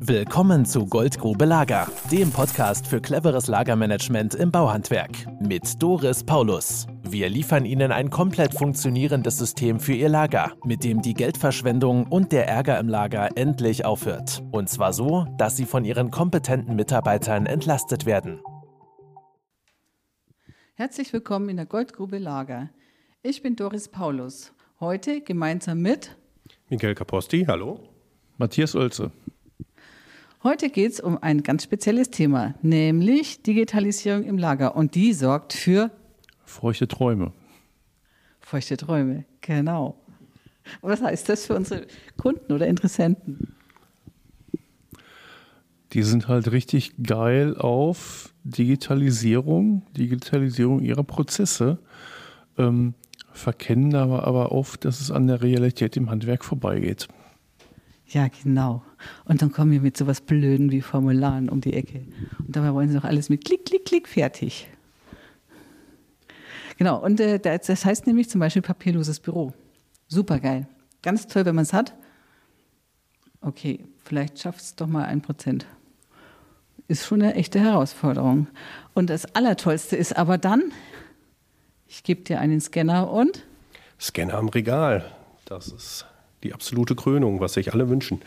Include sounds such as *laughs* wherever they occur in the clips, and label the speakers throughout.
Speaker 1: Willkommen zu Goldgrube Lager, dem Podcast für cleveres Lagermanagement im Bauhandwerk mit Doris Paulus. Wir liefern Ihnen ein komplett funktionierendes System für Ihr Lager, mit dem die Geldverschwendung und der Ärger im Lager endlich aufhört. Und zwar so, dass Sie von Ihren kompetenten Mitarbeitern entlastet werden.
Speaker 2: Herzlich willkommen in der Goldgrube Lager. Ich bin Doris Paulus. Heute gemeinsam mit
Speaker 3: Miguel Caposti, hallo.
Speaker 4: Matthias Oelze.
Speaker 2: Heute geht es um ein ganz spezielles Thema, nämlich Digitalisierung im Lager. Und die sorgt für
Speaker 4: feuchte Träume.
Speaker 2: Feuchte Träume, genau. Was heißt das für unsere Kunden oder Interessenten?
Speaker 4: Die sind halt richtig geil auf Digitalisierung, Digitalisierung ihrer Prozesse, ähm, verkennen aber, aber oft, dass es an der Realität im Handwerk vorbeigeht.
Speaker 2: Ja, genau. Und dann kommen wir mit sowas Blöden wie Formularen um die Ecke. Und dabei wollen sie doch alles mit Klick, Klick, Klick fertig. Genau, und äh, das heißt nämlich zum Beispiel papierloses Büro. Super geil. Ganz toll, wenn man es hat. Okay, vielleicht schafft es doch mal ein Prozent. Ist schon eine echte Herausforderung. Und das Allertollste ist aber dann, ich gebe dir einen Scanner und?
Speaker 3: Scanner am Regal. Das ist die absolute Krönung, was sich alle wünschen.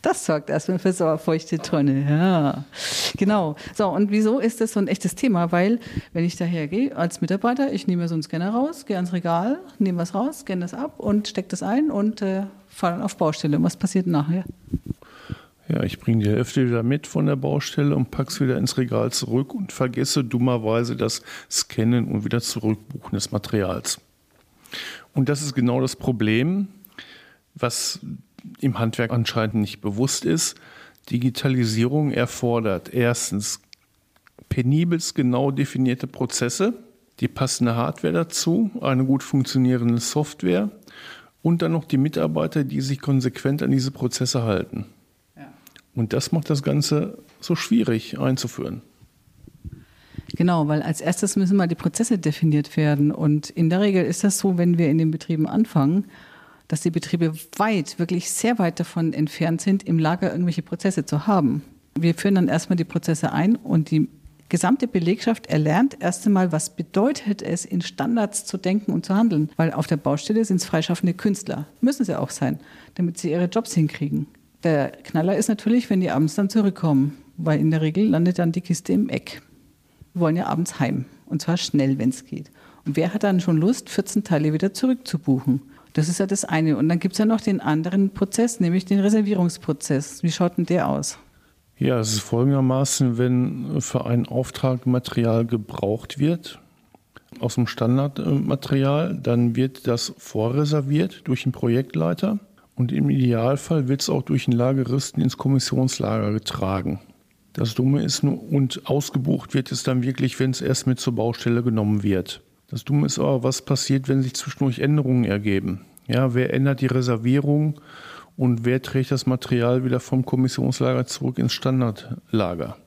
Speaker 2: Das sorgt erstmal für sauerfeuchte Tonne. Ja, genau. So, und wieso ist das so ein echtes Thema? Weil, wenn ich daher gehe als Mitarbeiter, ich nehme so einen Scanner raus, gehe ans Regal, nehme was raus, scanne das ab und stecke das ein und äh, fahre dann auf Baustelle. Und was passiert nachher?
Speaker 4: Ja, ich bringe die Hälfte wieder mit von der Baustelle und packe es wieder ins Regal zurück und vergesse dummerweise das Scannen und wieder Zurückbuchen des Materials. Und das ist genau das Problem, was im Handwerk anscheinend nicht bewusst ist. Digitalisierung erfordert erstens penibelst genau definierte Prozesse, die passende Hardware dazu, eine gut funktionierende Software und dann noch die Mitarbeiter, die sich konsequent an diese Prozesse halten. Ja. Und das macht das Ganze so schwierig einzuführen.
Speaker 2: Genau, weil als erstes müssen mal die Prozesse definiert werden. Und in der Regel ist das so, wenn wir in den Betrieben anfangen, dass die Betriebe weit, wirklich sehr weit davon entfernt sind, im Lager irgendwelche Prozesse zu haben. Wir führen dann erstmal die Prozesse ein und die gesamte Belegschaft erlernt erst einmal, was bedeutet es, in Standards zu denken und zu handeln. Weil auf der Baustelle sind es freischaffende Künstler. Müssen sie auch sein, damit sie ihre Jobs hinkriegen. Der Knaller ist natürlich, wenn die abends dann zurückkommen, weil in der Regel landet dann die Kiste im Eck. Wir wollen ja abends heim. Und zwar schnell, wenn es geht. Und wer hat dann schon Lust, 14 Teile wieder zurückzubuchen? Das ist ja das eine. Und dann gibt es ja noch den anderen Prozess, nämlich den Reservierungsprozess. Wie schaut denn der aus?
Speaker 4: Ja, es ist folgendermaßen, wenn für einen Auftrag Material gebraucht wird, aus dem Standardmaterial, dann wird das vorreserviert durch den Projektleiter und im Idealfall wird es auch durch den Lageristen ins Kommissionslager getragen. Das Dumme ist nur, und ausgebucht wird es dann wirklich, wenn es erst mit zur Baustelle genommen wird. Das Dumme ist aber, was passiert, wenn sich zwischendurch Änderungen ergeben. Ja, wer ändert die Reservierung und wer trägt das Material wieder vom Kommissionslager zurück ins Standardlager?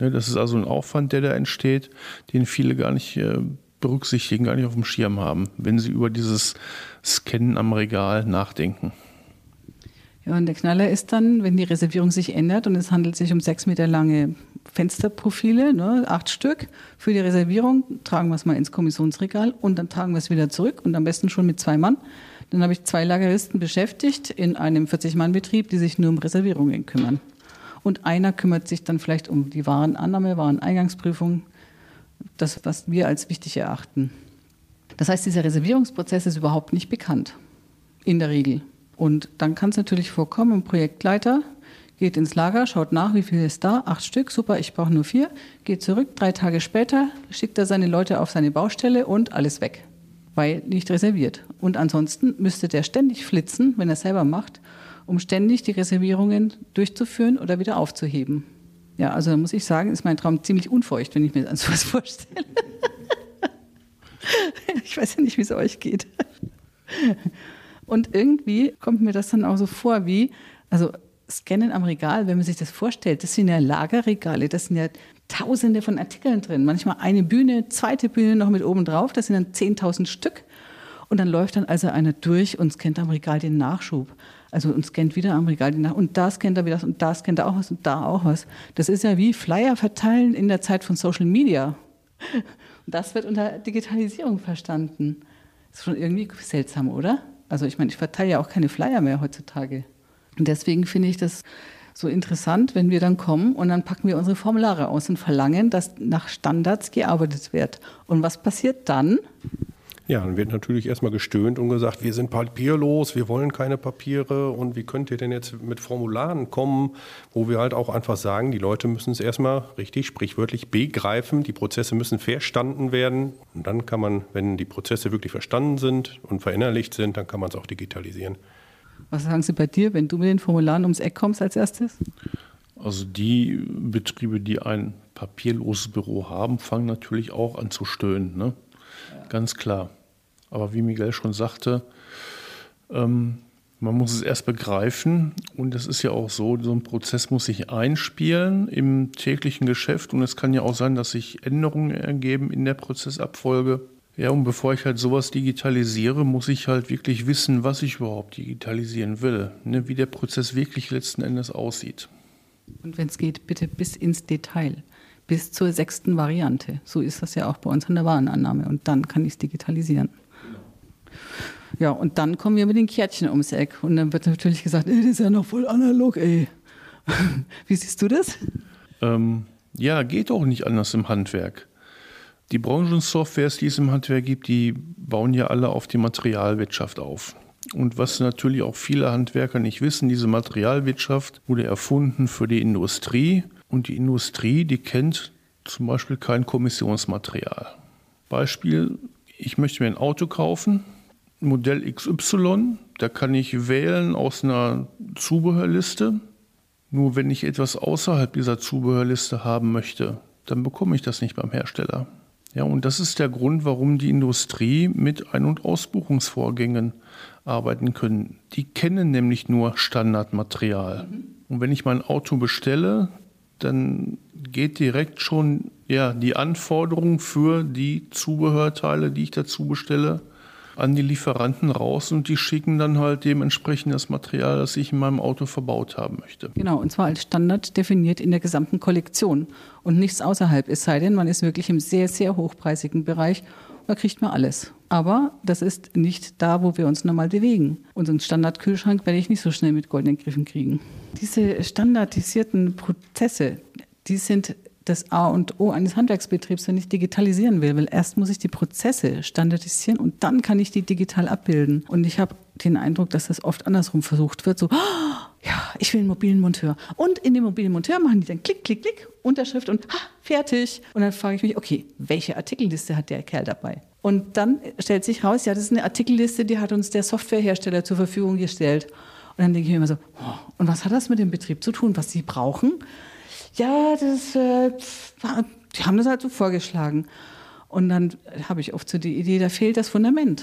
Speaker 4: Ja, das ist also ein Aufwand, der da entsteht, den viele gar nicht äh, berücksichtigen, gar nicht auf dem Schirm haben, wenn sie über dieses Scannen am Regal nachdenken.
Speaker 2: Und der Knaller ist dann, wenn die Reservierung sich ändert und es handelt sich um sechs Meter lange Fensterprofile, ne, acht Stück für die Reservierung, tragen wir es mal ins Kommissionsregal und dann tragen wir es wieder zurück und am besten schon mit zwei Mann. Dann habe ich zwei Lageristen beschäftigt in einem 40-Mann-Betrieb, die sich nur um Reservierungen kümmern. Und einer kümmert sich dann vielleicht um die Warenannahme, Wareneingangsprüfung, das, was wir als wichtig erachten. Das heißt, dieser Reservierungsprozess ist überhaupt nicht bekannt. In der Regel. Und dann kann es natürlich vorkommen, ein Projektleiter geht ins Lager, schaut nach, wie viel ist da, acht Stück, super, ich brauche nur vier, geht zurück, drei Tage später schickt er seine Leute auf seine Baustelle und alles weg, weil nicht reserviert. Und ansonsten müsste der ständig flitzen, wenn er selber macht, um ständig die Reservierungen durchzuführen oder wieder aufzuheben. Ja, also da muss ich sagen, ist mein Traum ziemlich unfeucht, wenn ich mir *laughs* so was vorstelle. *laughs* ich weiß ja nicht, wie es euch geht. Und irgendwie kommt mir das dann auch so vor wie, also Scannen am Regal, wenn man sich das vorstellt, das sind ja Lagerregale, das sind ja tausende von Artikeln drin. Manchmal eine Bühne, zweite Bühne noch mit oben drauf, das sind dann 10.000 Stück. Und dann läuft dann also einer durch und scannt am Regal den Nachschub. Also und scannt wieder am Regal die nach und da scannt er wieder und da scannt er auch was und da auch was. Das ist ja wie Flyer verteilen in der Zeit von Social Media. Und *laughs* das wird unter Digitalisierung verstanden. Ist schon irgendwie seltsam, oder? Also ich meine, ich verteile ja auch keine Flyer mehr heutzutage. Und deswegen finde ich das so interessant, wenn wir dann kommen und dann packen wir unsere Formulare aus und verlangen, dass nach Standards gearbeitet wird. Und was passiert dann?
Speaker 3: Ja, dann wird natürlich erstmal gestöhnt und gesagt, wir sind papierlos, wir wollen keine Papiere und wie könnt ihr denn jetzt mit Formularen kommen, wo wir halt auch einfach sagen, die Leute müssen es erstmal richtig sprichwörtlich begreifen, die Prozesse müssen verstanden werden und dann kann man, wenn die Prozesse wirklich verstanden sind und verinnerlicht sind, dann kann man es auch digitalisieren.
Speaker 2: Was sagen Sie bei dir, wenn du mit den Formularen ums Eck kommst als erstes?
Speaker 4: Also die Betriebe, die ein papierloses Büro haben, fangen natürlich auch an zu stöhnen. Ne? Ja. Ganz klar. Aber wie Miguel schon sagte, ähm, man muss es erst begreifen und es ist ja auch so, so ein Prozess muss sich einspielen im täglichen Geschäft und es kann ja auch sein, dass sich Änderungen ergeben in der Prozessabfolge. Ja, und bevor ich halt sowas digitalisiere, muss ich halt wirklich wissen, was ich überhaupt digitalisieren will, ne, wie der Prozess wirklich letzten Endes aussieht.
Speaker 2: Und wenn es geht, bitte bis ins Detail, bis zur sechsten Variante. So ist das ja auch bei uns an der Warenannahme und dann kann ich es digitalisieren. Ja, und dann kommen wir mit den Kärtchen ums Eck. Und dann wird natürlich gesagt, ey, das ist ja noch voll analog, ey. *laughs* Wie siehst du das?
Speaker 4: Ähm, ja, geht auch nicht anders im Handwerk. Die Branchensoftwares, die es im Handwerk gibt, die bauen ja alle auf die Materialwirtschaft auf. Und was natürlich auch viele Handwerker nicht wissen, diese Materialwirtschaft wurde erfunden für die Industrie. Und die Industrie, die kennt zum Beispiel kein Kommissionsmaterial. Beispiel, ich möchte mir ein Auto kaufen, Modell XY, da kann ich wählen aus einer Zubehörliste. Nur wenn ich etwas außerhalb dieser Zubehörliste haben möchte, dann bekomme ich das nicht beim Hersteller. Ja, und das ist der Grund, warum die Industrie mit Ein- und Ausbuchungsvorgängen arbeiten können. Die kennen nämlich nur Standardmaterial. Mhm. Und wenn ich mein Auto bestelle, dann geht direkt schon ja, die Anforderung für die Zubehörteile, die ich dazu bestelle, an die Lieferanten raus und die schicken dann halt dementsprechend das Material, das ich in meinem Auto verbaut haben möchte.
Speaker 2: Genau, und zwar als Standard definiert in der gesamten Kollektion und nichts außerhalb, es sei denn, man ist wirklich im sehr, sehr hochpreisigen Bereich da kriegt man alles. Aber das ist nicht da, wo wir uns normal bewegen. Unseren Standardkühlschrank werde ich nicht so schnell mit goldenen Griffen kriegen. Diese standardisierten Prozesse, die sind das A und O eines Handwerksbetriebs, wenn ich digitalisieren will. Weil erst muss ich die Prozesse standardisieren und dann kann ich die digital abbilden. Und ich habe den Eindruck, dass das oft andersrum versucht wird. So, oh, ja, ich will einen mobilen Monteur. Und in dem mobilen Monteur machen die dann Klick, Klick, Klick, Unterschrift und ha, fertig. Und dann frage ich mich, okay, welche Artikelliste hat der Kerl dabei? Und dann stellt sich raus, ja, das ist eine Artikelliste, die hat uns der Softwarehersteller zur Verfügung gestellt. Und dann denke ich mir immer so, oh, und was hat das mit dem Betrieb zu tun, was sie brauchen? Ja, das, äh, die haben das halt so vorgeschlagen. Und dann habe ich oft so die Idee, da fehlt das Fundament.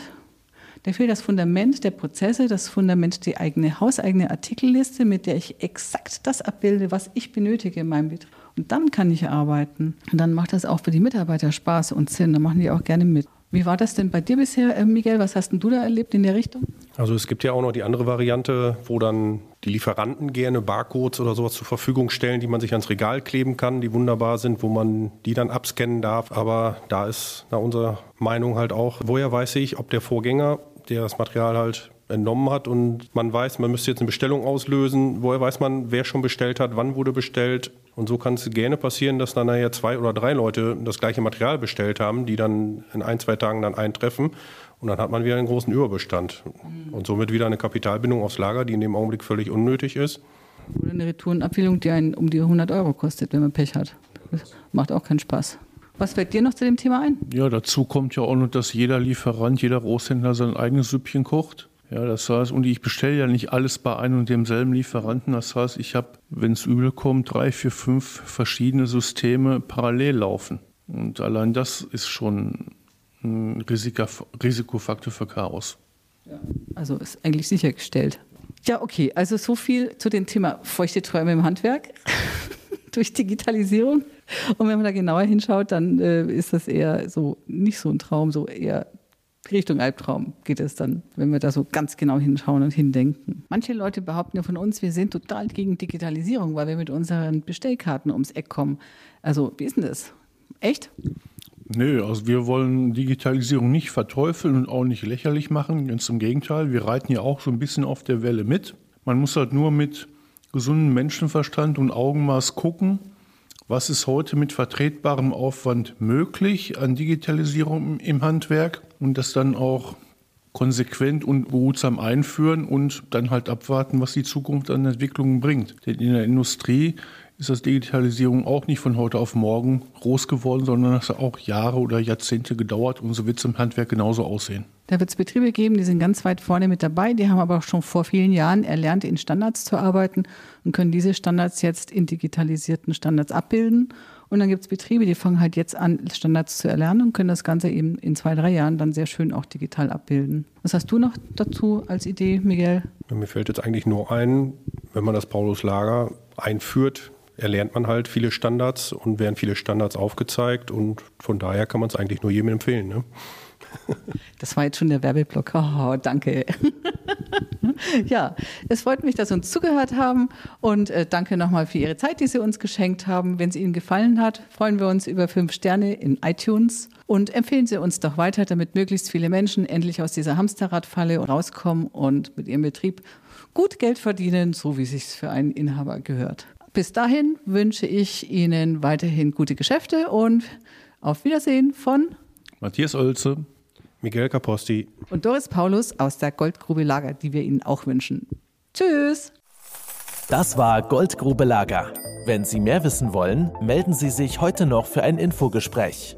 Speaker 2: Da fehlt das Fundament der Prozesse, das Fundament die eigene hauseigene Artikelliste, mit der ich exakt das abbilde, was ich benötige in meinem Betrieb. Und dann kann ich arbeiten. Und dann macht das auch für die Mitarbeiter Spaß und Sinn. Da machen die auch gerne mit. Wie war das denn bei dir bisher, äh, Miguel? Was hast denn du da erlebt in der Richtung?
Speaker 3: Also es gibt ja auch noch die andere Variante, wo dann die Lieferanten gerne Barcodes oder sowas zur Verfügung stellen, die man sich ans Regal kleben kann, die wunderbar sind, wo man die dann abscannen darf. Aber da ist nach unserer Meinung halt auch, woher weiß ich, ob der Vorgänger, der das Material halt entnommen hat und man weiß, man müsste jetzt eine Bestellung auslösen. Woher weiß man, wer schon bestellt hat, wann wurde bestellt? Und so kann es gerne passieren, dass dann nachher zwei oder drei Leute das gleiche Material bestellt haben, die dann in ein, zwei Tagen dann eintreffen. Und dann hat man wieder einen großen Überbestand. Und somit wieder eine Kapitalbindung aufs Lager, die in dem Augenblick völlig unnötig ist.
Speaker 2: Oder eine Retourenabwählung, die einen um die 100 Euro kostet, wenn man Pech hat. Das macht auch keinen Spaß. Was fällt dir noch zu dem Thema ein?
Speaker 4: Ja, dazu kommt ja auch noch, dass jeder Lieferant, jeder Großhändler sein eigenes Süppchen kocht. Ja, das heißt, und ich bestelle ja nicht alles bei einem und demselben Lieferanten. Das heißt, ich habe, wenn es übel kommt, drei, vier, fünf verschiedene Systeme parallel laufen. Und allein das ist schon ein Risikofaktor für Chaos.
Speaker 2: Also ist eigentlich sichergestellt. Ja, okay, also so viel zu dem Thema feuchte Träume im Handwerk *laughs* durch Digitalisierung. Und wenn man da genauer hinschaut, dann äh, ist das eher so nicht so ein Traum, so eher Richtung Albtraum geht es dann, wenn wir da so ganz genau hinschauen und hindenken. Manche Leute behaupten ja von uns, wir sind total gegen Digitalisierung, weil wir mit unseren Bestellkarten ums Eck kommen. Also, wie ist denn das? Echt?
Speaker 4: Nö, also wir wollen Digitalisierung nicht verteufeln und auch nicht lächerlich machen. Ganz im Gegenteil, wir reiten ja auch so ein bisschen auf der Welle mit. Man muss halt nur mit gesundem Menschenverstand und Augenmaß gucken, was ist heute mit vertretbarem Aufwand möglich an Digitalisierung im Handwerk und das dann auch konsequent und behutsam einführen und dann halt abwarten, was die Zukunft an Entwicklungen bringt. Denn in der Industrie ist das Digitalisierung auch nicht von heute auf morgen groß geworden, sondern es hat auch Jahre oder Jahrzehnte gedauert und so wird es im Handwerk genauso aussehen.
Speaker 2: Da wird es Betriebe geben, die sind ganz weit vorne mit dabei, die haben aber auch schon vor vielen Jahren erlernt, in Standards zu arbeiten und können diese Standards jetzt in digitalisierten Standards abbilden. Und dann gibt es Betriebe, die fangen halt jetzt an, Standards zu erlernen und können das Ganze eben in zwei, drei Jahren dann sehr schön auch digital abbilden. Was hast du noch dazu als Idee, Miguel?
Speaker 3: Mir fällt jetzt eigentlich nur ein, wenn man das Paulus-Lager einführt, erlernt man halt viele Standards und werden viele Standards aufgezeigt und von daher kann man es eigentlich nur jedem empfehlen. Ne?
Speaker 2: Das war jetzt schon der Werbeblock. Oh, danke. *laughs* ja, es freut mich, dass Sie uns zugehört haben und äh, danke nochmal für Ihre Zeit, die Sie uns geschenkt haben. Wenn es Ihnen gefallen hat, freuen wir uns über fünf Sterne in iTunes und empfehlen Sie uns doch weiter, damit möglichst viele Menschen endlich aus dieser Hamsterradfalle rauskommen und mit ihrem Betrieb gut Geld verdienen, so wie es sich für einen Inhaber gehört. Bis dahin wünsche ich Ihnen weiterhin gute Geschäfte und auf Wiedersehen von
Speaker 4: Matthias Oelze,
Speaker 3: Miguel Caposti
Speaker 2: und Doris Paulus aus der Goldgrube Lager, die wir Ihnen auch wünschen. Tschüss!
Speaker 1: Das war Goldgrube Lager. Wenn Sie mehr wissen wollen, melden Sie sich heute noch für ein Infogespräch.